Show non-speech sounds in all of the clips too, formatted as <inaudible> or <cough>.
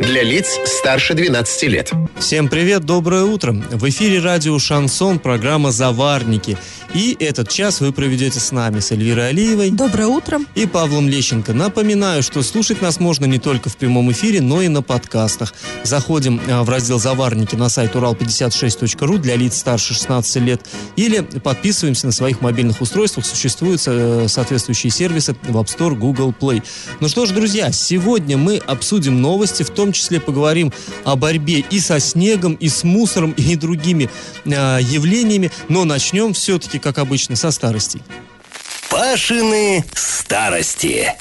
Для лиц старше 12 лет. Всем привет, доброе утро. В эфире радио «Шансон», программа «Заварники». И этот час вы проведете с нами, с Эльвирой Алиевой. Доброе утро. И Павлом Лещенко. Напоминаю, что слушать нас можно не только в прямом эфире, но и на подкастах. Заходим э, в раздел «Заварники» на сайт урал56.ру для лиц старше 16 лет или подписываемся на своих мобильных устройствах. Существуют э, соответствующие сервисы в App Store, Google Play. Ну что ж, друзья, сегодня мы обсудим новости, в том числе поговорим о борьбе и со снегом, и с мусором, и другими э, явлениями. Но начнем все-таки все как обычно, со старостей. Пашины старости.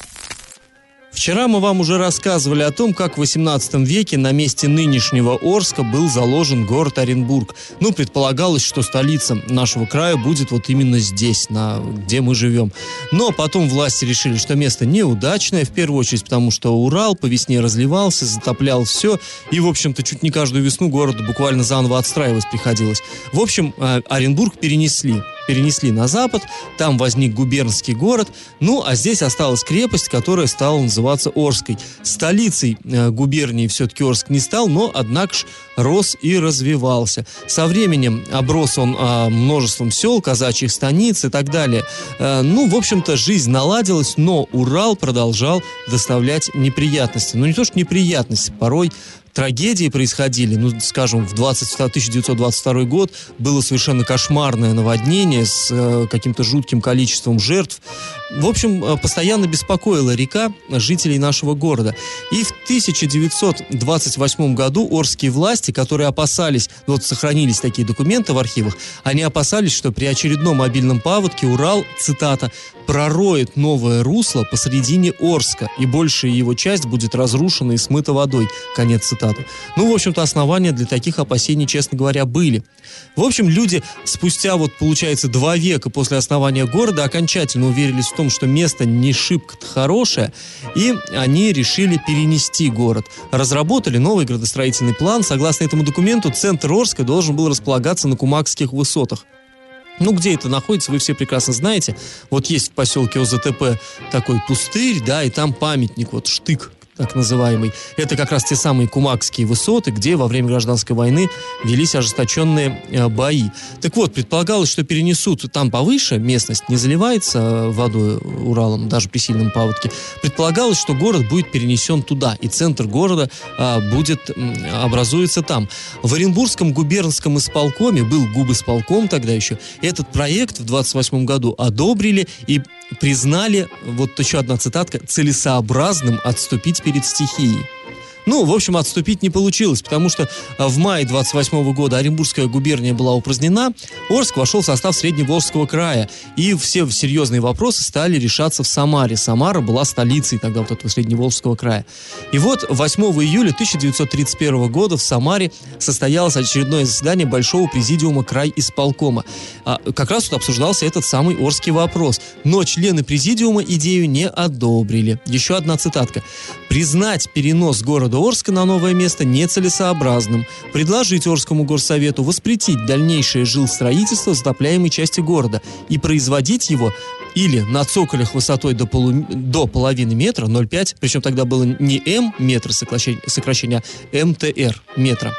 Вчера мы вам уже рассказывали о том, как в 18 веке на месте нынешнего Орска был заложен город Оренбург. Ну, предполагалось, что столица нашего края будет вот именно здесь, на, где мы живем. Но потом власти решили, что место неудачное, в первую очередь потому, что Урал по весне разливался, затоплял все, и, в общем-то, чуть не каждую весну городу буквально заново отстраивать приходилось. В общем, э, Оренбург перенесли перенесли на запад, там возник губернский город, ну а здесь осталась крепость, которая стала называться Орской. Столицей э, губернии все-таки Орск не стал, но однако ж рос и развивался. Со временем оброс он э, множеством сел, казачьих станиц и так далее. Э, ну, в общем-то, жизнь наладилась, но Урал продолжал доставлять неприятности. Ну, не то что неприятности, порой трагедии происходили. Ну, скажем, в 20, 1922 год было совершенно кошмарное наводнение с э, каким-то жутким количеством жертв. В общем, э, постоянно беспокоила река жителей нашего города. И в 1928 году орские власти, которые опасались, вот сохранились такие документы в архивах, они опасались, что при очередном мобильном паводке Урал, цитата, пророет новое русло посредине Орска, и большая его часть будет разрушена и смыта водой. Конец цитаты. Ну, в общем-то, основания для таких опасений, честно говоря, были. В общем, люди спустя, вот, получается, два века после основания города окончательно уверились в том, что место не шибко хорошее, и они решили перенести город. Разработали новый градостроительный план. Согласно этому документу, центр Орска должен был располагаться на Кумакских высотах. Ну, где это находится, вы все прекрасно знаете. Вот есть в поселке ОЗТП такой пустырь, да, и там памятник, вот штык так называемый. Это как раз те самые Кумакские высоты, где во время гражданской войны велись ожесточенные э, бои. Так вот, предполагалось, что перенесут там повыше, местность не заливается э, водой Уралом, даже при сильном паводке. Предполагалось, что город будет перенесен туда, и центр города а, будет, образуется там. В Оренбургском губернском исполкоме, был губысполком тогда еще, этот проект в 28 году одобрили и признали, вот еще одна цитатка, целесообразным отступить перед стихией. Ну, в общем, отступить не получилось, потому что а, в мае 28 года Оренбургская губерния была упразднена, Орск вошел в состав Средневолжского края, и все серьезные вопросы стали решаться в Самаре. Самара была столицей тогда вот этого Средневолжского края. И вот 8 июля 1931 года в Самаре состоялось очередное заседание Большого президиума край исполкома. А, как раз тут обсуждался этот самый Орский вопрос. Но члены президиума идею не одобрили. Еще одна цитатка. «Признать перенос города города Орска на новое место нецелесообразным, предложить Орскому горсовету воспретить дальнейшее жилстроительство затопляемой части города и производить его или на цоколях высотой до, полу, до половины метра 0,5, причем тогда было не М метр сокращения, сокращения а МТР метра.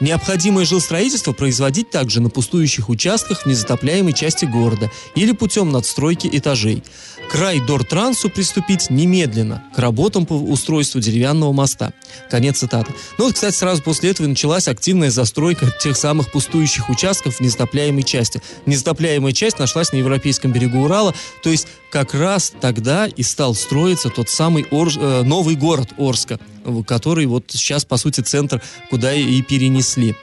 Необходимое жилстроительство производить также на пустующих участках в незатопляемой части города или путем надстройки этажей. Край Дортрансу приступить немедленно к работам по устройству деревянного моста. Конец цитаты. Ну вот, кстати, сразу после этого началась активная застройка тех самых пустующих участков в незатопляемой части. Незатопляемая часть нашлась на европейском берегу Урала, то есть как раз тогда и стал строиться тот самый Ор... Э, новый город Орска, который вот сейчас, по сути, центр, куда и перенесли.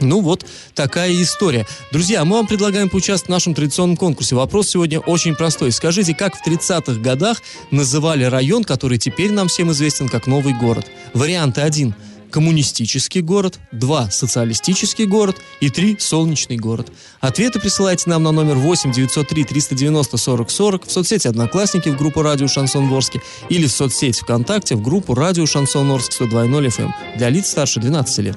Ну вот такая история. Друзья, мы вам предлагаем поучаствовать в нашем традиционном конкурсе. Вопрос сегодня очень простой. Скажите, как в 30-х годах называли район, который теперь нам всем известен как Новый город? Варианты 1. коммунистический город, 2 социалистический город и 3 солнечный город. Ответы присылайте нам на номер 8 903 390 40 40 в соцсети Одноклассники в группу Радио Шансон Ворске или в соцсети ВКонтакте в группу Радио Шансон Орск 102.0 FM для лиц старше 12 лет.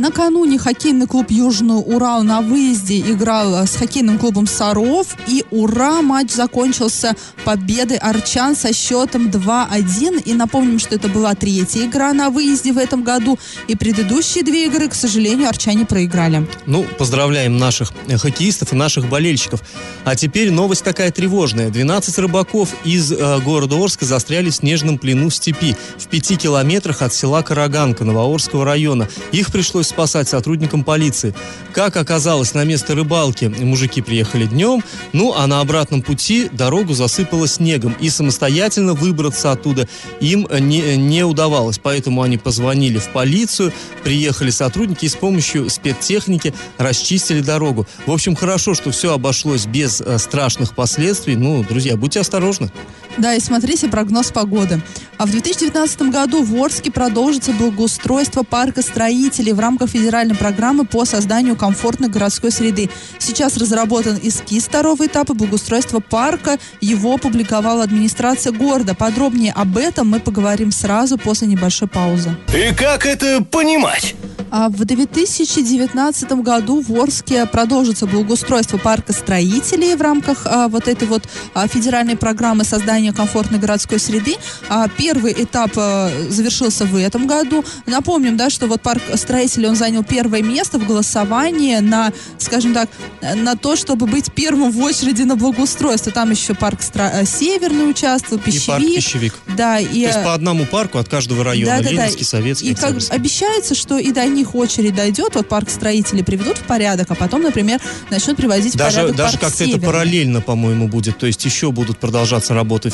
Накануне хоккейный клуб Южный Урал на выезде играл с хоккейным клубом Саров. И ура, матч закончился победой арчан со счетом 2-1. И напомним, что это была третья игра на выезде в этом году. И предыдущие две игры, к сожалению, арчане проиграли. Ну, поздравляем наших хоккеистов и наших болельщиков. А теперь новость такая тревожная. 12 рыбаков из э, города Орска застряли в снежном плену в степи в пяти километрах от села Караганка Новоорского района. Их пришлось спасать сотрудникам полиции. Как оказалось, на место рыбалки мужики приехали днем, ну а на обратном пути дорогу засыпало снегом, и самостоятельно выбраться оттуда им не, не удавалось. Поэтому они позвонили в полицию, приехали сотрудники и с помощью спецтехники расчистили дорогу. В общем, хорошо, что все обошлось без э, страшных последствий. Ну, друзья, будьте осторожны. Да, и смотрите прогноз погоды. А в 2019 году в Орске продолжится благоустройство парка строителей в рамках федеральной программы по созданию комфортной городской среды. Сейчас разработан эскиз второго этапа благоустройства парка. Его опубликовала администрация города. Подробнее об этом мы поговорим сразу после небольшой паузы. И как это понимать? А в 2019 году в Орске продолжится благоустройство парка строителей в рамках а, вот этой вот а, федеральной программы создания комфортной городской среды. А, первый этап а, завершился в этом году. Напомним, да, что вот парк строителей, он занял первое место в голосовании на, скажем так, на то, чтобы быть первым в очереди на благоустройство. Там еще парк стро... Северный участвовал, Пищевик. И парк Пищевик. Да, и... То есть по одному парку от каждого района. Да, да, Ленинский, да. Советский, И как обещается, что и до них очередь дойдет, вот парк строителей приведут в порядок, а потом, например, начнут приводить даже, в порядок Даже как-то это параллельно, по-моему, будет. То есть еще будут продолжаться работы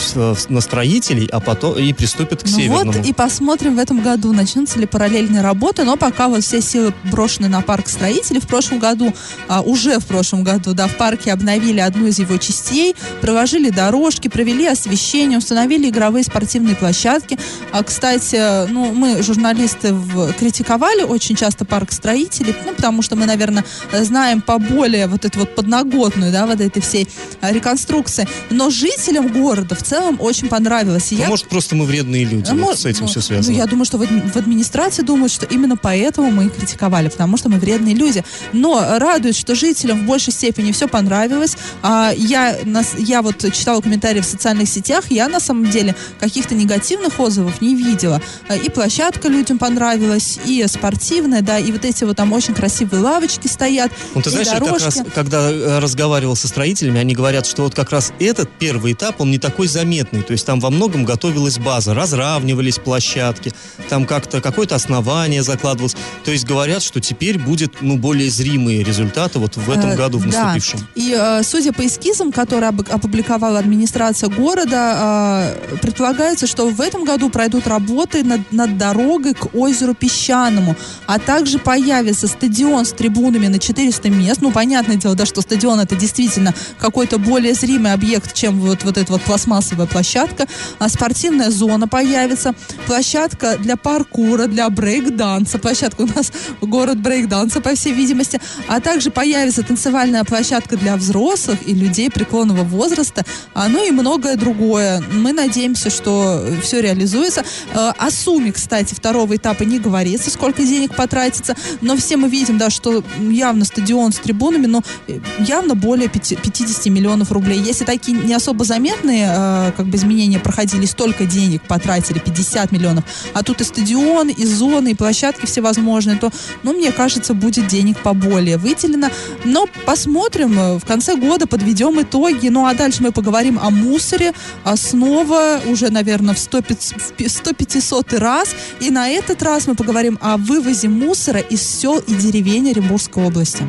на строителей, а потом и приступят к ну северному. Вот и посмотрим в этом году, начнутся ли параллельные работы, но пока вот все силы брошены на парк строителей. В прошлом году, а, уже в прошлом году, да, в парке обновили одну из его частей, проложили дорожки, провели освещение, установили игровые спортивные площадки. А, кстати, ну, мы, журналисты, в, критиковали очень часто парк строителей, ну, потому что мы, наверное, знаем поболее вот эту вот подноготную, да, вот этой всей а, реконструкции. Но жителям города в целом очень понравилось. И ну, я... может, просто мы вредные люди, ну, вот с этим ну, все связано. Ну, я думаю, что в администрации думают, что именно поэтому мы и критиковали, потому что мы вредные люди. Но радует, что жителям в большей степени все понравилось. А, я, нас, я вот читала комментарии в социальных сетях, я на самом деле каких-то негативных отзывов не видела. А, и площадка людям понравилась, и спортивная, да, и вот эти вот там очень красивые лавочки стоят. Ну, ты знаешь, как раз, когда э, разговаривал со строителями, они говорят, что вот как раз этот первый этап, он не такой заметный. То есть там во многом готовилась база, разравнивались площадки, там как-то какое-то основание закладывалось. То есть говорят, что теперь будет, ну, более зримые результаты вот в этом Э, году, в да. наступившем. И э, судя по эскизам, которые опубликовала администрация города, э, предполагается, что в этом году пройдут работы над, над дорогой к озеру Песчаному, а также появится стадион с трибунами на 400 мест. Ну, понятное дело, да, что стадион это действительно какой-то более зримый объект, чем вот, вот эта вот пластмассовая площадка. А спортивная зона появится, площадка для паркура, для брейк-данса. Площадка у нас город брейк-данса, по всей видимости. А также появится танцевальная площадка для взрослых и людей преклонного возраста, а, ну и многое другое. Мы надеемся, что все реализуется. Э, О сумме, кстати, второго этапа не говорится, сколько денег потратится, но все мы видим, да, что явно стадион с трибунами, но э, явно более пяти- 50 миллионов рублей. Если такие не особо заметные э, как бы изменения проходили, столько денег потратили, 50 миллионов, а тут и стадион, и зоны, и площадки всевозможные, то, ну, мне кажется, будет денег поболее выделено. Но посмотрим, э, в конце года подведем итоги. Ну, а дальше мы поговорим о мусоре, а снова уже, наверное, в 100 100-500 раз. И на этот раз мы поговорим о вывозе мусора из сел и деревень Оренбургской области.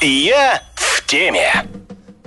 Я в теме.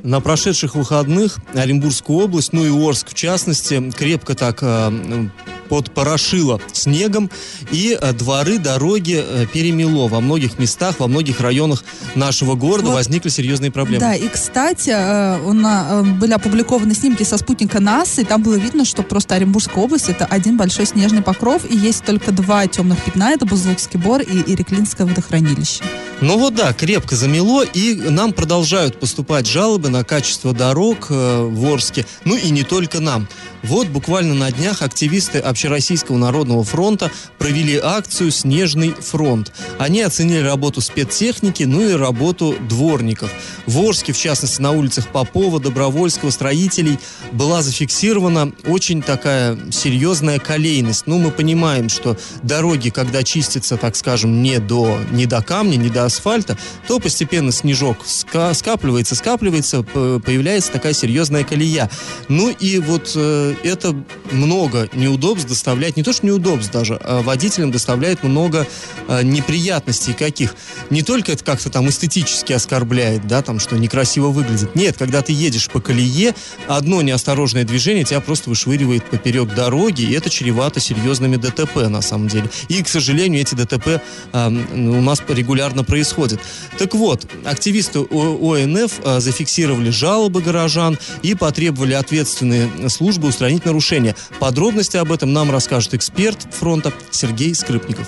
На прошедших выходных Оренбургскую область, ну и Орск в частности, крепко так э, подпорошило снегом, и э, дворы, дороги э, перемело. Во многих местах, во многих районах нашего города Вот. возникли серьезные проблемы. Да, и, кстати, на- э, были опубликованы снимки со спутника НАСА, и там было видно, что просто Оренбургская область — это один большой снежный покров, и есть только два темных пятна — это Бузлукский бор и Иреклинское водохранилище. Ну вот да, крепко замело, и нам продолжают поступать жалобы на качество дорог в Орске. Ну и не только нам. Вот буквально на днях активисты Общероссийского народного фронта провели акцию «Снежный фронт». Они оценили работу спецтехники, ну и работу дворников. В Орске, в частности, на улицах Попова, Добровольского, строителей была зафиксирована очень такая серьезная колейность. Ну, мы понимаем, что дороги, когда чистятся, так скажем, не до, не до камня, не до асфальта, то постепенно снежок ска- скапливается, скапливается, появляется такая серьезная колея. Ну и вот э, это много неудобств доставляет, не то что неудобств даже, а водителям доставляет много э, неприятностей каких. Не только это как-то там эстетически оскорбляет, да, там, что некрасиво выглядит. Нет, когда ты едешь по колее, одно неосторожное движение тебя просто вышвыривает поперек дороги, и это чревато серьезными ДТП на самом деле. И, к сожалению, эти ДТП а, у нас регулярно происходят. Так вот, активисты ОНФ а, зафиксировали жалобы горожан и потребовали ответственные службы устранить нарушения. Подробности об этом нам расскажет эксперт фронта Сергей Скрипников.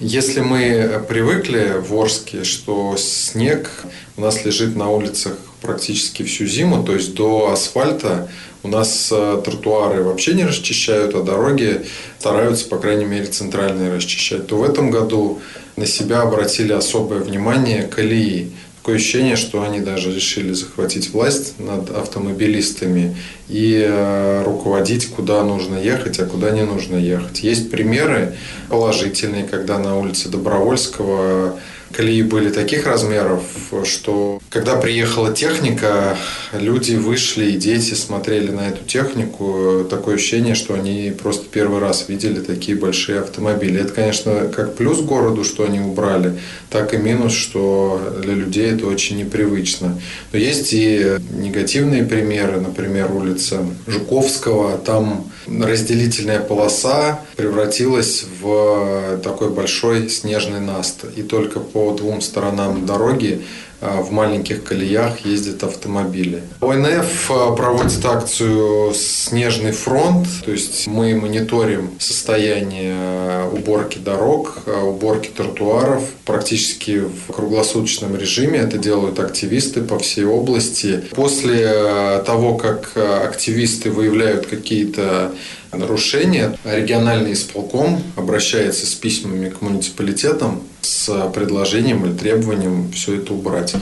Если мы привыкли в Орске, что снег у нас лежит на улицах практически всю зиму, то есть до асфальта у нас э, тротуары вообще не расчищают, а дороги стараются, по крайней мере, центральные расчищать, то в этом году на себя обратили особое внимание колеи. Такое ощущение, что они даже решили захватить власть над автомобилистами и э, руководить, куда нужно ехать, а куда не нужно ехать. Есть примеры положительные, когда на улице Добровольского колеи были таких размеров, что когда приехала техника, люди вышли и дети смотрели на эту технику. Такое ощущение, что они просто первый раз видели такие большие автомобили. Это, конечно, как плюс городу, что они убрали, так и минус, что для людей это очень непривычно. Но есть и негативные примеры, например, улица Жуковского. Там разделительная полоса превратилась в такой большой снежный наст. И только по двум сторонам дороги а, в маленьких колеях ездят автомобили. ОНФ а, проводит акцию «Снежный фронт», то есть мы мониторим состояние а, уборки дорог, уборки тротуаров практически в круглосуточном режиме. Это делают активисты по всей области. После того, как активисты выявляют какие-то нарушения, региональный исполком обращается с письмами к муниципалитетам с предложением или требованием все это убрать.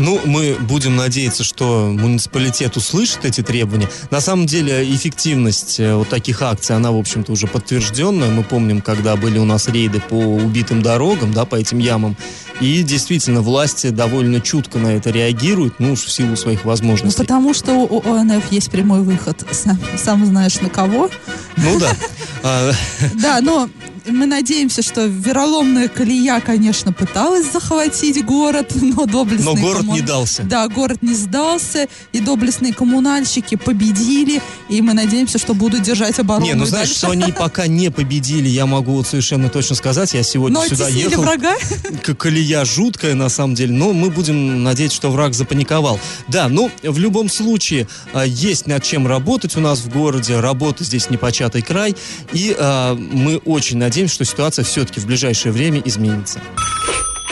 Ну, мы будем надеяться, что муниципалитет услышит эти требования. На самом деле, эффективность э, вот таких акций, она, в общем-то, уже подтвержденная. Мы помним, когда были у нас рейды по убитым дорогам, да, по этим ямам. И действительно, власти довольно чутко на это реагируют, ну уж в силу своих Ну, возможностей. потому что у ОНФ есть прямой выход, сам, сам знаешь на кого. Ну да. <laughs> А, Да, но мы надеемся, что вероломная колея, конечно, пыталась захватить город, <laughs> но доблестные... Но город коммун- не дался. Да, город не сдался, и доблестные коммунальщики победили, и мы надеемся, что будут держать оборону. Не, ну знаешь, дальше. что они <laughs> пока не победили, я могу вот совершенно точно сказать. Я сегодня Но сюда ехал. врага. <laughs> Колея жуткая на самом деле, но мы будем надеяться, что враг запаниковал. Да, ну, в любом случае, а, есть над чем работать у нас в городе, работа здесь непочатый край, и а, мы очень надеемся, что ситуация все-таки в ближайшее время изменится.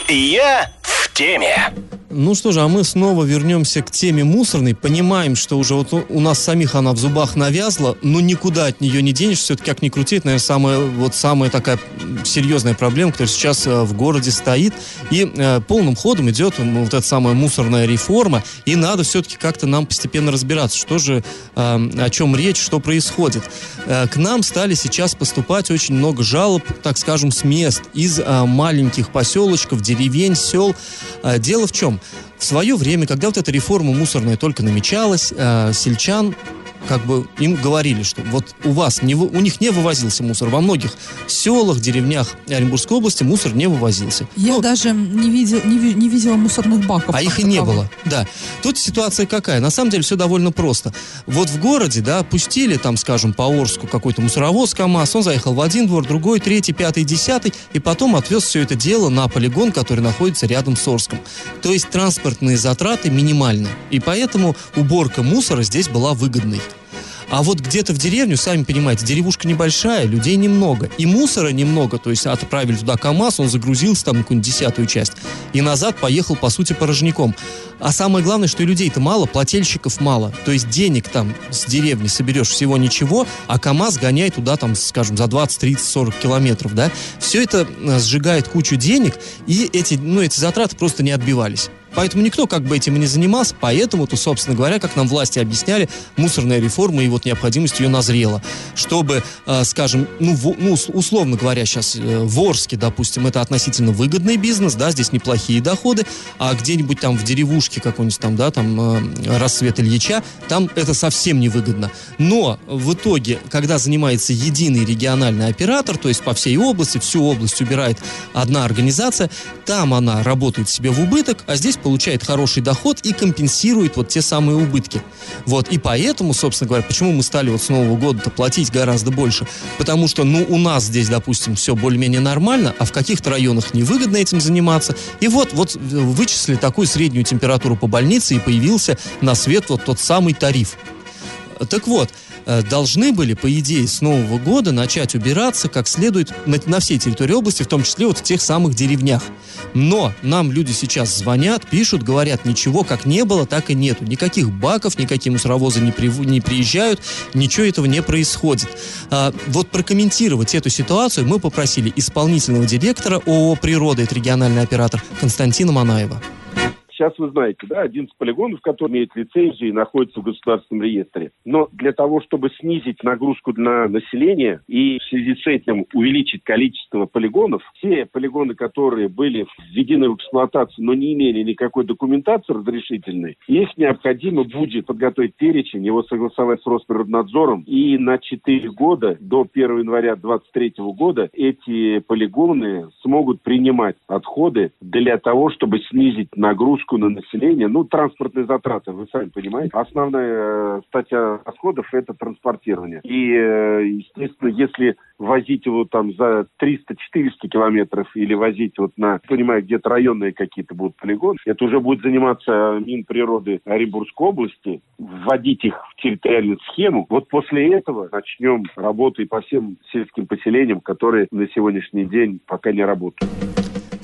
Я в теме. Ну что же, а мы снова вернемся к теме мусорной. Понимаем, что уже вот у- нас самих она в зубах навязла, но никуда от нее не денешь. Все-таки как ни крути, это, наверное, самая, вот самая такая серьезная проблема, которая сейчас э, в городе стоит. И э, полным ходом идет вот эта самая мусорная реформа. И надо все-таки как-то нам постепенно разбираться, что же, э, о чем речь, что происходит. Э, к нам стали сейчас поступать очень много жалоб, так скажем, с мест, из э, маленьких поселочков, деревень, сел. Э, Дело в чем? В свое время, когда вот эта реформа мусорная только намечалась, э, сельчан как бы им говорили, что вот у вас, не, у них не вывозился мусор. Во многих селах, деревнях Оренбургской области мусор не вывозился. Я Ну, даже не, видел, не, не видела мусорных баков. а их и не было, да. Тут ситуация какая? На самом деле все довольно просто. Вот в городе, да, пустили там, скажем, по Орску какой-то мусоровоз КАМАЗ, он заехал в один двор, другой, третий, пятый, десятый, и потом отвез все это дело на полигон, который находится рядом с Орском. То есть транспортные затраты минимальны. И поэтому уборка мусора здесь была выгодной. А вот где-то в деревню, сами понимаете, деревушка небольшая, людей немного. И мусора немного, то есть отправили туда КАМАЗ, он загрузился там какую-нибудь десятую часть. И назад поехал, по сути, порожняком. А самое главное, что и людей-то мало, плательщиков мало. То есть денег там с деревни соберешь всего ничего, а КАМАЗ гоняет туда там, скажем, за 20, 30, 40 километров, да. Все это э, сжигает кучу денег, и эти, ну, эти затраты просто не отбивались. Поэтому никто как бы этим и не занимался, поэтому-то, собственно говоря, как нам власти объясняли, мусорная реформа и вот необходимость ее назрела. Чтобы, э, скажем, ну, в- ну, ус- условно говоря, сейчас э, в Орске, допустим, это относительно выгодный бизнес, да, здесь неплохие доходы, а где-нибудь там в деревушке какой-нибудь там, да, там э, рассвет Ильича, там это совсем невыгодно. Но в итоге, когда занимается единый региональный оператор, то есть по всей области, всю область убирает одна организация, там она работает себе в убыток, а здесь получает хороший доход и компенсирует вот те самые убытки. Вот, и поэтому, собственно говоря, почему мы стали вот с Нового года платить гораздо больше? Потому что, ну, у нас здесь, допустим, все более-менее нормально, а в каких-то районах невыгодно этим заниматься. И вот, вот э, вычислили такую среднюю температуру по больнице, и появился на свет вот тот самый тариф. Так вот, должны были, по идее, с Нового года начать убираться как следует на, на всей территории области, в том числе вот в тех самых деревнях. Но нам люди сейчас звонят, пишут, говорят, ничего как не было, так и нету. Никаких баков, никакие мусоровозы не, прив- не приезжают, ничего этого не происходит. А, вот прокомментировать эту ситуацию мы попросили исполнительного директора ООО «Природа» это региональный оператор Константина Манаева. Сейчас вы знаете, да, 11 полигонов, которые имеют лицензию и находятся в государственном реестре. Но для того, чтобы снизить нагрузку на население и в связи с этим увеличить количество полигонов, все полигоны, которые были введены в эксплуатацию, но не имели никакой документации разрешительной, их необходимо будет подготовить перечень, его согласовать с Росприроднадзором, и на 4 года, до 1 января 2023 года, эти полигоны смогут принимать отходы для того, чтобы снизить нагрузку на население. Ну, транспортные затраты, вы сами понимаете. Основная э, статья расходов – это транспортирование. И, э, естественно, если возить его там за 300-400 километров или возить вот на, понимаю, где-то районные какие-то будут полигоны, это уже будет заниматься Минприроды Оренбургской области, вводить их в территориальную схему. Вот после этого начнем работу и по всем сельским поселениям, которые на сегодняшний день пока не работают.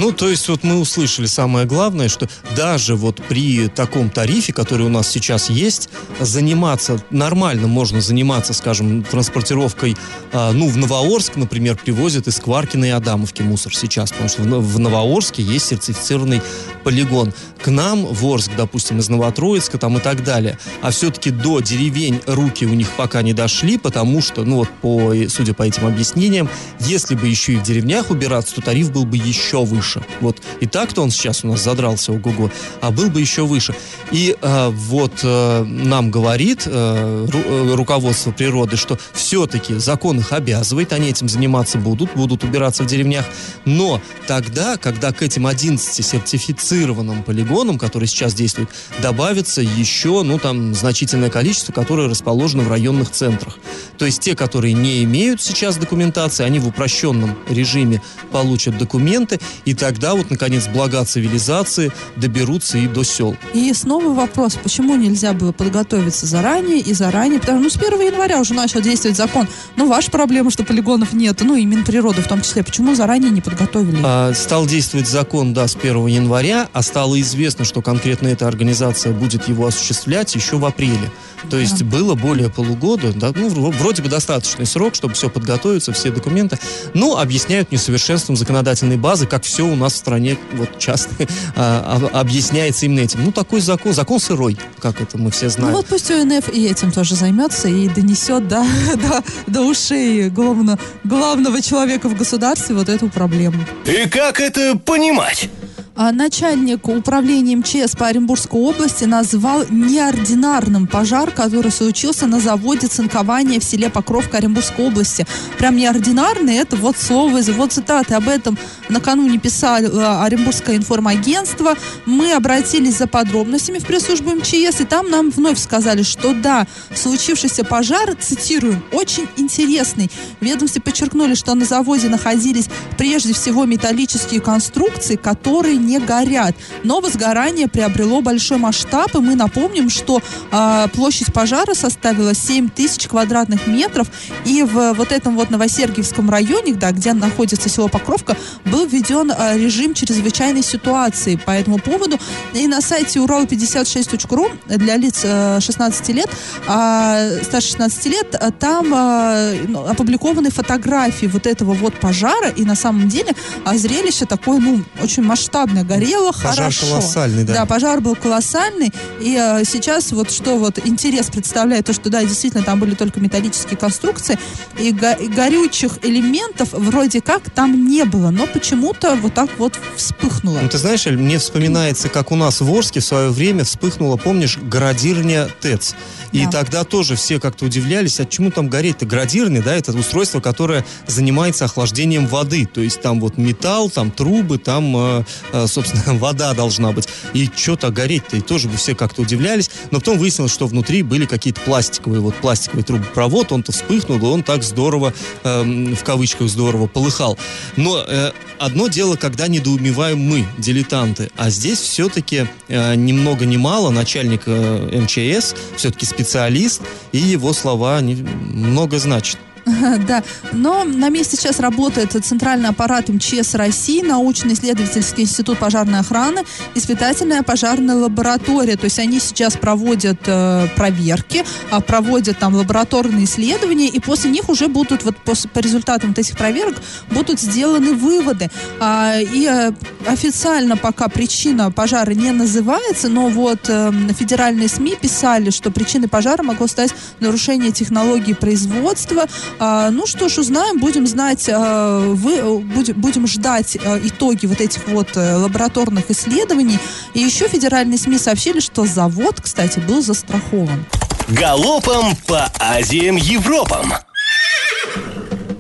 Ну, то есть вот мы услышали самое главное, что даже вот при таком тарифе, который у нас сейчас есть, заниматься, нормально можно заниматься, скажем, транспортировкой, а, ну, в Новоорск, например, привозят из Кваркина и Адамовки мусор сейчас, потому что в, Но- в Новоорске есть сертифицированный полигон. К нам в Орск, допустим, из Новотроицка там и так далее. А все-таки до деревень руки у них пока не дошли, потому что, ну вот, по, судя по этим объяснениям, если бы еще и в деревнях убираться, то тариф был бы еще выше. Вот. И так-то он сейчас у нас задрался ого-го, а был бы еще выше. И э, вот э, нам говорит э, ру- э, руководство природы, что все-таки закон их обязывает, они этим заниматься будут, будут убираться в деревнях. Но тогда, когда к этим 11 сертифицированным полигонам, которые сейчас действуют, добавится еще, ну, там, значительное количество, которые расположены в районных центрах. То есть те, которые не имеют сейчас документации, они в упрощенном режиме получат документы, и тогда вот, наконец, блага цивилизации доберутся и до сел. И снова вопрос, почему нельзя было подготовиться заранее и заранее, потому что ну, с 1 января уже начал действовать закон. Ну, ваша проблема, что полигонов нет, ну, и Минприроды в том числе. Почему заранее не подготовили? А, стал действовать закон, да, с 1 января, а стало известно, что конкретно эта организация будет его осуществлять еще в апреле. То есть было более полугода, да, ну, вро- вроде бы достаточный срок, чтобы все подготовиться, все документы. Но объясняют несовершенством законодательной базы, как все у нас в стране вот часто <laughs> а, об- объясняется именно этим. Ну, такой закон, закон сырой, как это мы все Ну знаем. вот пусть УНФ и этим тоже займется и донесет до, <laughs> до, до ушей главно, главного человека в государстве вот эту проблему. И как это понимать? А начальник управления МЧС по Оренбургской области назвал неординарным пожар, который случился на заводе цинкования в селе Покровка Оренбургской области. Прям неординарный, это вот слово, вот цитаты об этом накануне писало Оренбургское информагентство. Мы обратились за подробностями в пресс-службу МЧС, и там нам вновь сказали, что да, случившийся пожар, цитируем, очень интересный. Ведомстве подчеркнули, что на заводе находились прежде всего металлические конструкции, которые не горят. Но возгорание приобрело большой масштаб, и мы напомним, что э, площадь пожара составила 7 тысяч квадратных метров, и в вот этом вот Новосергиевском районе, да, где находится село Покровка, был введен э, режим чрезвычайной ситуации по этому поводу. И на сайте урал56.ру для лиц э, 16 лет, э, старше 16 лет, там э, опубликованы фотографии вот этого вот пожара, и на самом деле э, зрелище такое, ну, очень масштабное сильно горело, пожар хорошо. колоссальный, да. Да, пожар был колоссальный. И э, сейчас вот что вот интерес представляет, то, что да, действительно там были только металлические конструкции, и, го и горючих элементов вроде как там не было, но почему-то вот так вот вспыхнуло. Ну, ты знаешь, Эль, мне вспоминается, как у нас в Орске в свое время вспыхнула, помнишь, городирня ТЭЦ. И Да. тогда тоже все как-то удивлялись, а чему там гореть-то? Градирный, да, это устройство, которое занимается охлаждением воды. То есть там вот металл, там трубы, там, э, э, собственно, <laughs> вода должна быть. И что-то гореть-то? И тоже бы все как-то удивлялись. Но потом выяснилось, что внутри были какие-то пластиковые, вот пластиковый трубопровод, он-то вспыхнул, и он так здорово, эм, в кавычках здорово, полыхал. Но э, одно дело, когда недоумеваем мы, дилетанты, а здесь все-таки э, ни много ни мало начальник э, МЧС, все-таки специалист, и его слова не, много значат. <laughs> Да, но на месте сейчас работает Центральный аппарат МЧС России, научно-исследовательский институт пожарной охраны, испытательная пожарная лаборатория. То есть они сейчас проводят э, проверки, а, проводят там лабораторные исследования, и после них уже будут, вот пос- по результатам вот этих проверок, будут сделаны выводы. А, и э, официально пока причина пожара не называется, но вот э, федеральные СМИ писали, что причиной пожара могло стать нарушение технологии производства, а, ну что ж, узнаем, будем знать, а, вы, э, будем, будем ждать э, итоги вот этих вот э, лабораторных исследований. И еще федеральные СМИ сообщили, что завод, кстати, был застрахован. Галопом по Азиям Европам.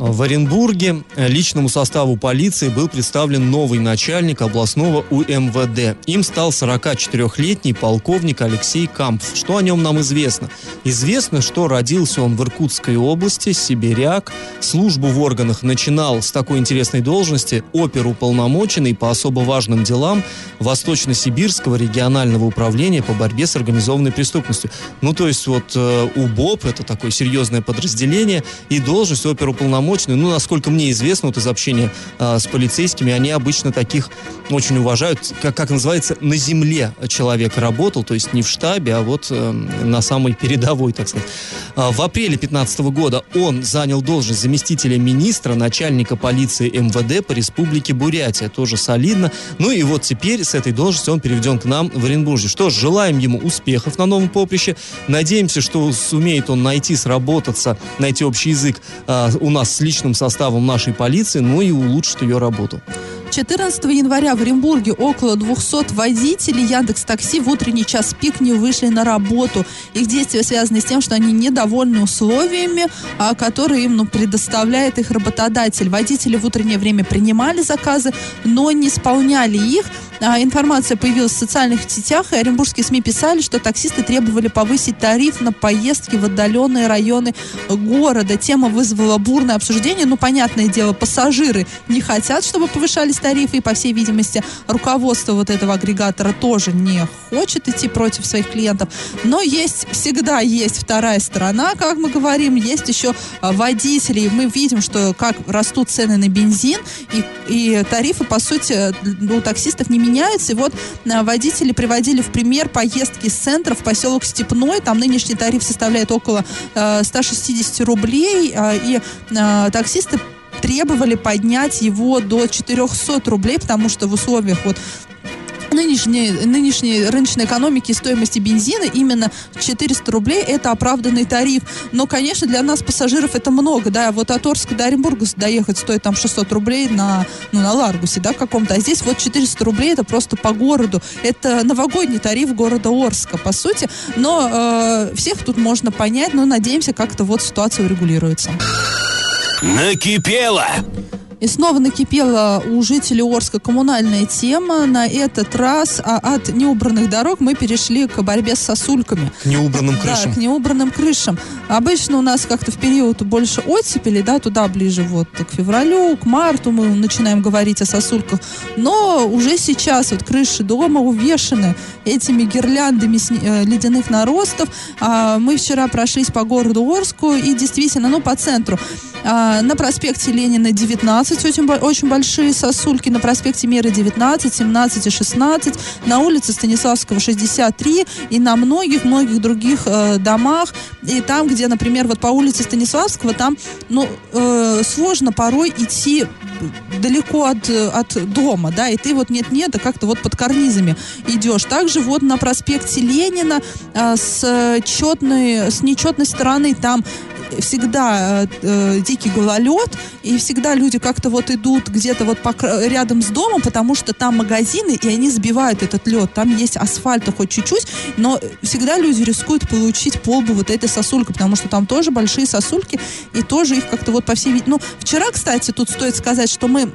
В Оренбурге э, личному составу полиции был представлен новый начальник областного УМВД. Им стал 44-летний полковник Алексей Кампф. Что о нем нам известно? Известно, что родился он в Иркутской области, сибиряк. Службу в органах начинал с такой интересной должности оперуполномоченный по особо важным делам Восточно-Сибирского регионального управления по борьбе с организованной преступностью. Ну, то есть вот э, УБОП, это такое серьезное подразделение, и должность оперуполномоченный, ну, насколько мне известно, вот из общения э, с полицейскими, они обычно таких очень уважают, как, как называется, на земле человек работал, то есть не в штабе, а вот э, на самой передовой, так сказать. А, В апреле 2015 года он занял должность заместителя министра, начальника полиции МВД по республике Бурятия. Тоже солидно. Ну и вот теперь с этой должности он переведен к нам в Оренбурге. Что ж, желаем ему успехов на новом поприще. Надеемся, что сумеет он найти, сработаться, найти общий язык а, у нас с личным составом нашей полиции, ну и улучшит ее работу. 14 января в Оренбурге около 200 водителей Яндекс Такси в утренний час пик не вышли на работу. Их действия связаны с тем, что они недовольны условиями, а, которые им ну, предоставляет их работодатель. Водители в утреннее время принимали заказы, но не исполняли их. А, Информация появилась в социальных сетях, и оренбургские СМИ писали, что таксисты требовали повысить тариф на поездки в отдаленные районы города. Тема вызвала бурное обсуждение. Ну, понятное дело, пассажиры не хотят, чтобы повышались тарифы, и, по всей видимости, руководство вот этого агрегатора тоже не хочет идти против своих клиентов. Но есть, всегда есть вторая сторона, как мы говорим, есть еще а, водители. И Мы видим, что как растут цены на бензин, и, и тарифы, по сути, у таксистов не меняются. И вот а, водители приводили в пример поездки из центра в поселок Степной. Там нынешний тариф составляет около э, 160 рублей, а, и э, таксисты требовали поднять его до 400 рублей, потому что в условиях вот нынешней, нынешней рыночной экономики стоимости бензина именно 400 рублей это оправданный тариф. Но, конечно, для нас, пассажиров, это много, да, вот от Орска до Оренбурга доехать стоит там 600 рублей на, ну, на Ларгусе, да, каком-то, а здесь вот 400 рублей это просто по городу. Это новогодний тариф города Орска, по сути, но э, всех тут можно понять, но надеемся, как-то вот ситуация урегулируется. Накипело! И снова накипела у жителей Орска коммунальная тема. На этот раз а от неубранных дорог мы перешли к борьбе с сосульками. К неубранным крышам. Да, к неубранным крышам. Обычно у нас как-то в период больше оттепели, да, туда ближе вот к февралю, к марту мы начинаем говорить о сосульках. Но уже сейчас вот крыши дома увешаны этими гирляндами э, ледяных наростов. А мы вчера прошлись по городу Орску и действительно, ну, по центру. А, на проспекте Ленина 19 очень, очень большие сосульки, на проспекте Мира 19, 17 и 16, на улице Станиславского 63 и на многих-многих других э, домах. И там, где, например, вот по улице Станиславского, там, ну, э, сложно порой идти далеко от, от дома, да, и ты вот нет-нет, а как-то вот под карнизами идешь. Также вот на проспекте Ленина э, с четной, с нечетной стороны там всегда э, э, дикий гололед, и всегда люди как-то вот идут где-то вот рядом с домом, потому что там магазины, и они сбивают этот лед. Там есть асфальта хоть чуть-чуть, но всегда люди рискуют получить полбу вот этой сосулькой, потому что там тоже большие сосульки, и тоже их как-то вот по всей... Ну, вчера, кстати, тут стоит сказать, что мы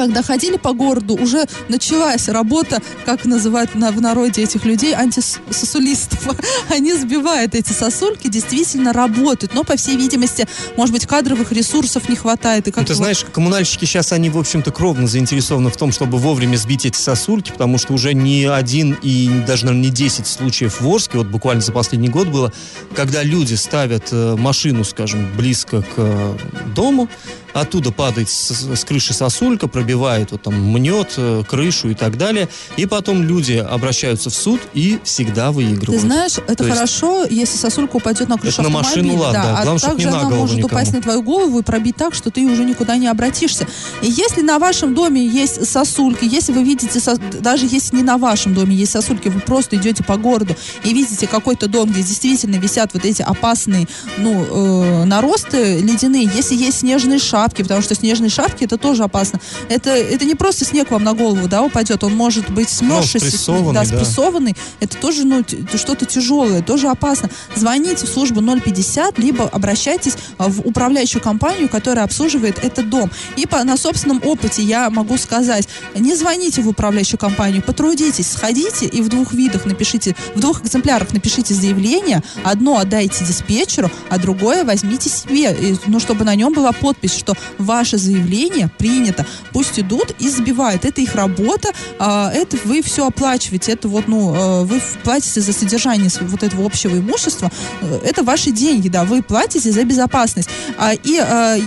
когда ходили по городу, уже началась работа, как называют на, в народе этих людей, антисосулистов. <laughs> Они сбивают эти сосульки, действительно работают. Но, по всей видимости, может быть, кадровых ресурсов не хватает. И как ну, ты знаешь, коммунальщики сейчас, они, в общем-то, кровно заинтересованы в том, чтобы вовремя сбить эти сосульки, потому что уже не один и даже, наверное, не 10 случаев в Орске, вот буквально за последний год было, когда люди ставят э, машину, скажем, близко к э, дому, оттуда падает с, с крыши сосулька, пробивает, вот там мнет э, крышу и так далее, и потом люди обращаются в суд и всегда выигрывают. Ты знаешь, это То хорошо, есть... если сосулька упадет на крышу это на машину, ладно, да, а главное, также не на она может никому. упасть на твою голову и пробить так, что ты уже никуда не обратишься. И если на вашем доме есть сосульки, если вы видите, даже если не на вашем доме есть сосульки, вы просто идете по городу и видите какой-то дом, где действительно висят вот эти опасные, ну, э, наросты ледяные, если есть снежные шапки, потому что снежные шапки это тоже опасно. Это, это не просто снег вам на голову, да, упадет, он может быть смерзший, ну, спрессованный, да, да. спрессованный. Это тоже, ну, что-то тяжелое, тоже опасно. Звоните в службу 050, либо обращайтесь в управляющую компанию, которая обслуживает этот дом. И по, на собственном опыте я могу сказать, не звоните в управляющую компанию, потрудитесь, сходите и в двух видах напишите, в двух экземплярах напишите заявление, одно отдайте диспетчеру, а другое возьмите себе, и, ну, чтобы на нем была подпись, что ваше заявление принято. Пусть идут и сбивают. Это их работа, а, это вы все оплачиваете, это вот, ну, э, вы платите за содержание вот этого общего имущества, э, это ваши деньги, да, вы платите за безопасность. А, и а,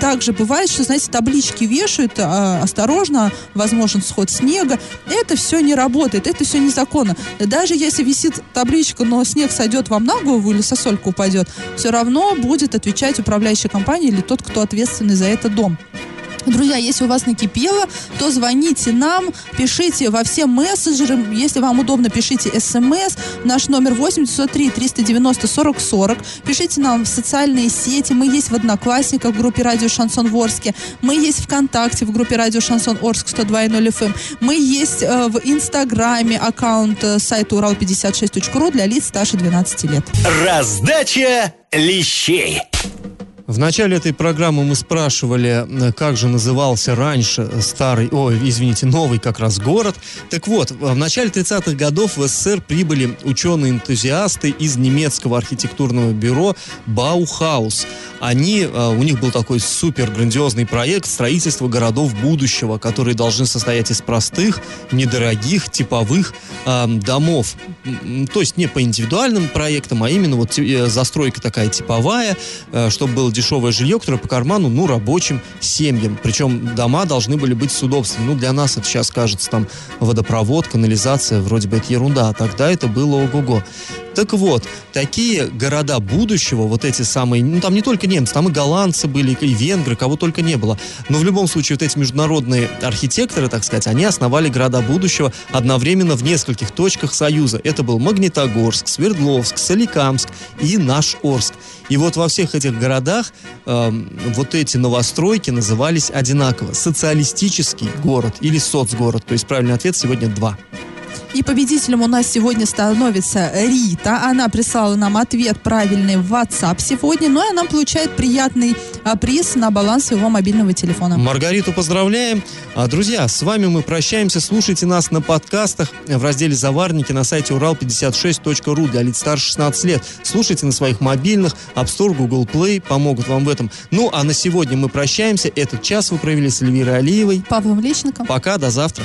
также бывает, что, знаете, таблички вешают, а, осторожно, возможен сход снега. Это все не работает, это все незаконно. Даже если висит табличка, но снег сойдет вам на голову или сосолька упадет, все равно будет отвечать управляющая компания или тот, кто ответственный за этот дом. Друзья, если у вас накипело, то звоните нам, пишите во все мессенджеры. Если вам удобно, пишите смс. Наш номер 8 903 390 40 40. Пишите нам в социальные сети. Мы есть в Одноклассниках в группе Радио Шансон Ворске. Мы есть ВКонтакте в группе Радио Шансон Орск 102.0 FM. Эм. Мы есть э, в Инстаграме аккаунт э, сайта урал56.ру для лиц старше 12 лет. Раздача лещей. В начале этой программы мы спрашивали, э, как же назывался раньше старый, ой, извините, новый как раз город. Так вот, в начале 30-х годов в СССР прибыли ученые-энтузиасты из немецкого архитектурного бюро Баухаус. Они, э, у них был такой супер грандиозный проект строительства городов будущего, которые должны состоять из простых, недорогих, типовых э, домов. То есть не по индивидуальным проектам, а именно вот э, застройка такая типовая, чтобы было дешевое жилье, которое по карману, ну, рабочим семьям. Причем дома должны были быть с удобством. Ну, для нас это сейчас кажется там водопровод, канализация, вроде бы это ерунда. А тогда это было ого-го. Так вот, такие города будущего, вот эти самые, ну там не только немцы, там и голландцы были, и венгры, кого только не было. Но в любом случае вот эти международные архитекторы, так сказать, они основали города будущего одновременно в нескольких точках Союза. Это был Магнитогорск, Свердловск, Соликамск и наш Орск. И вот во всех этих городах э, вот эти новостройки назывались одинаково. Социалистический город или соцгород. То есть правильный ответ сегодня два. И победителем у нас сегодня становится Рита. Она прислала нам ответ правильный в WhatsApp сегодня. Ну и она получает приятный а, приз на баланс своего мобильного телефона. Маргариту поздравляем. А, друзья, с вами мы прощаемся. Слушайте нас на подкастах в разделе «Заварники» на сайте урал56.ру для лиц старше 16 лет. Слушайте на своих мобильных, App Store, Google Play помогут вам в этом. Ну, а на сегодня мы прощаемся. Этот час вы провели с Эльвирой Алиевой. Павлом Лещенко. Пока, до завтра.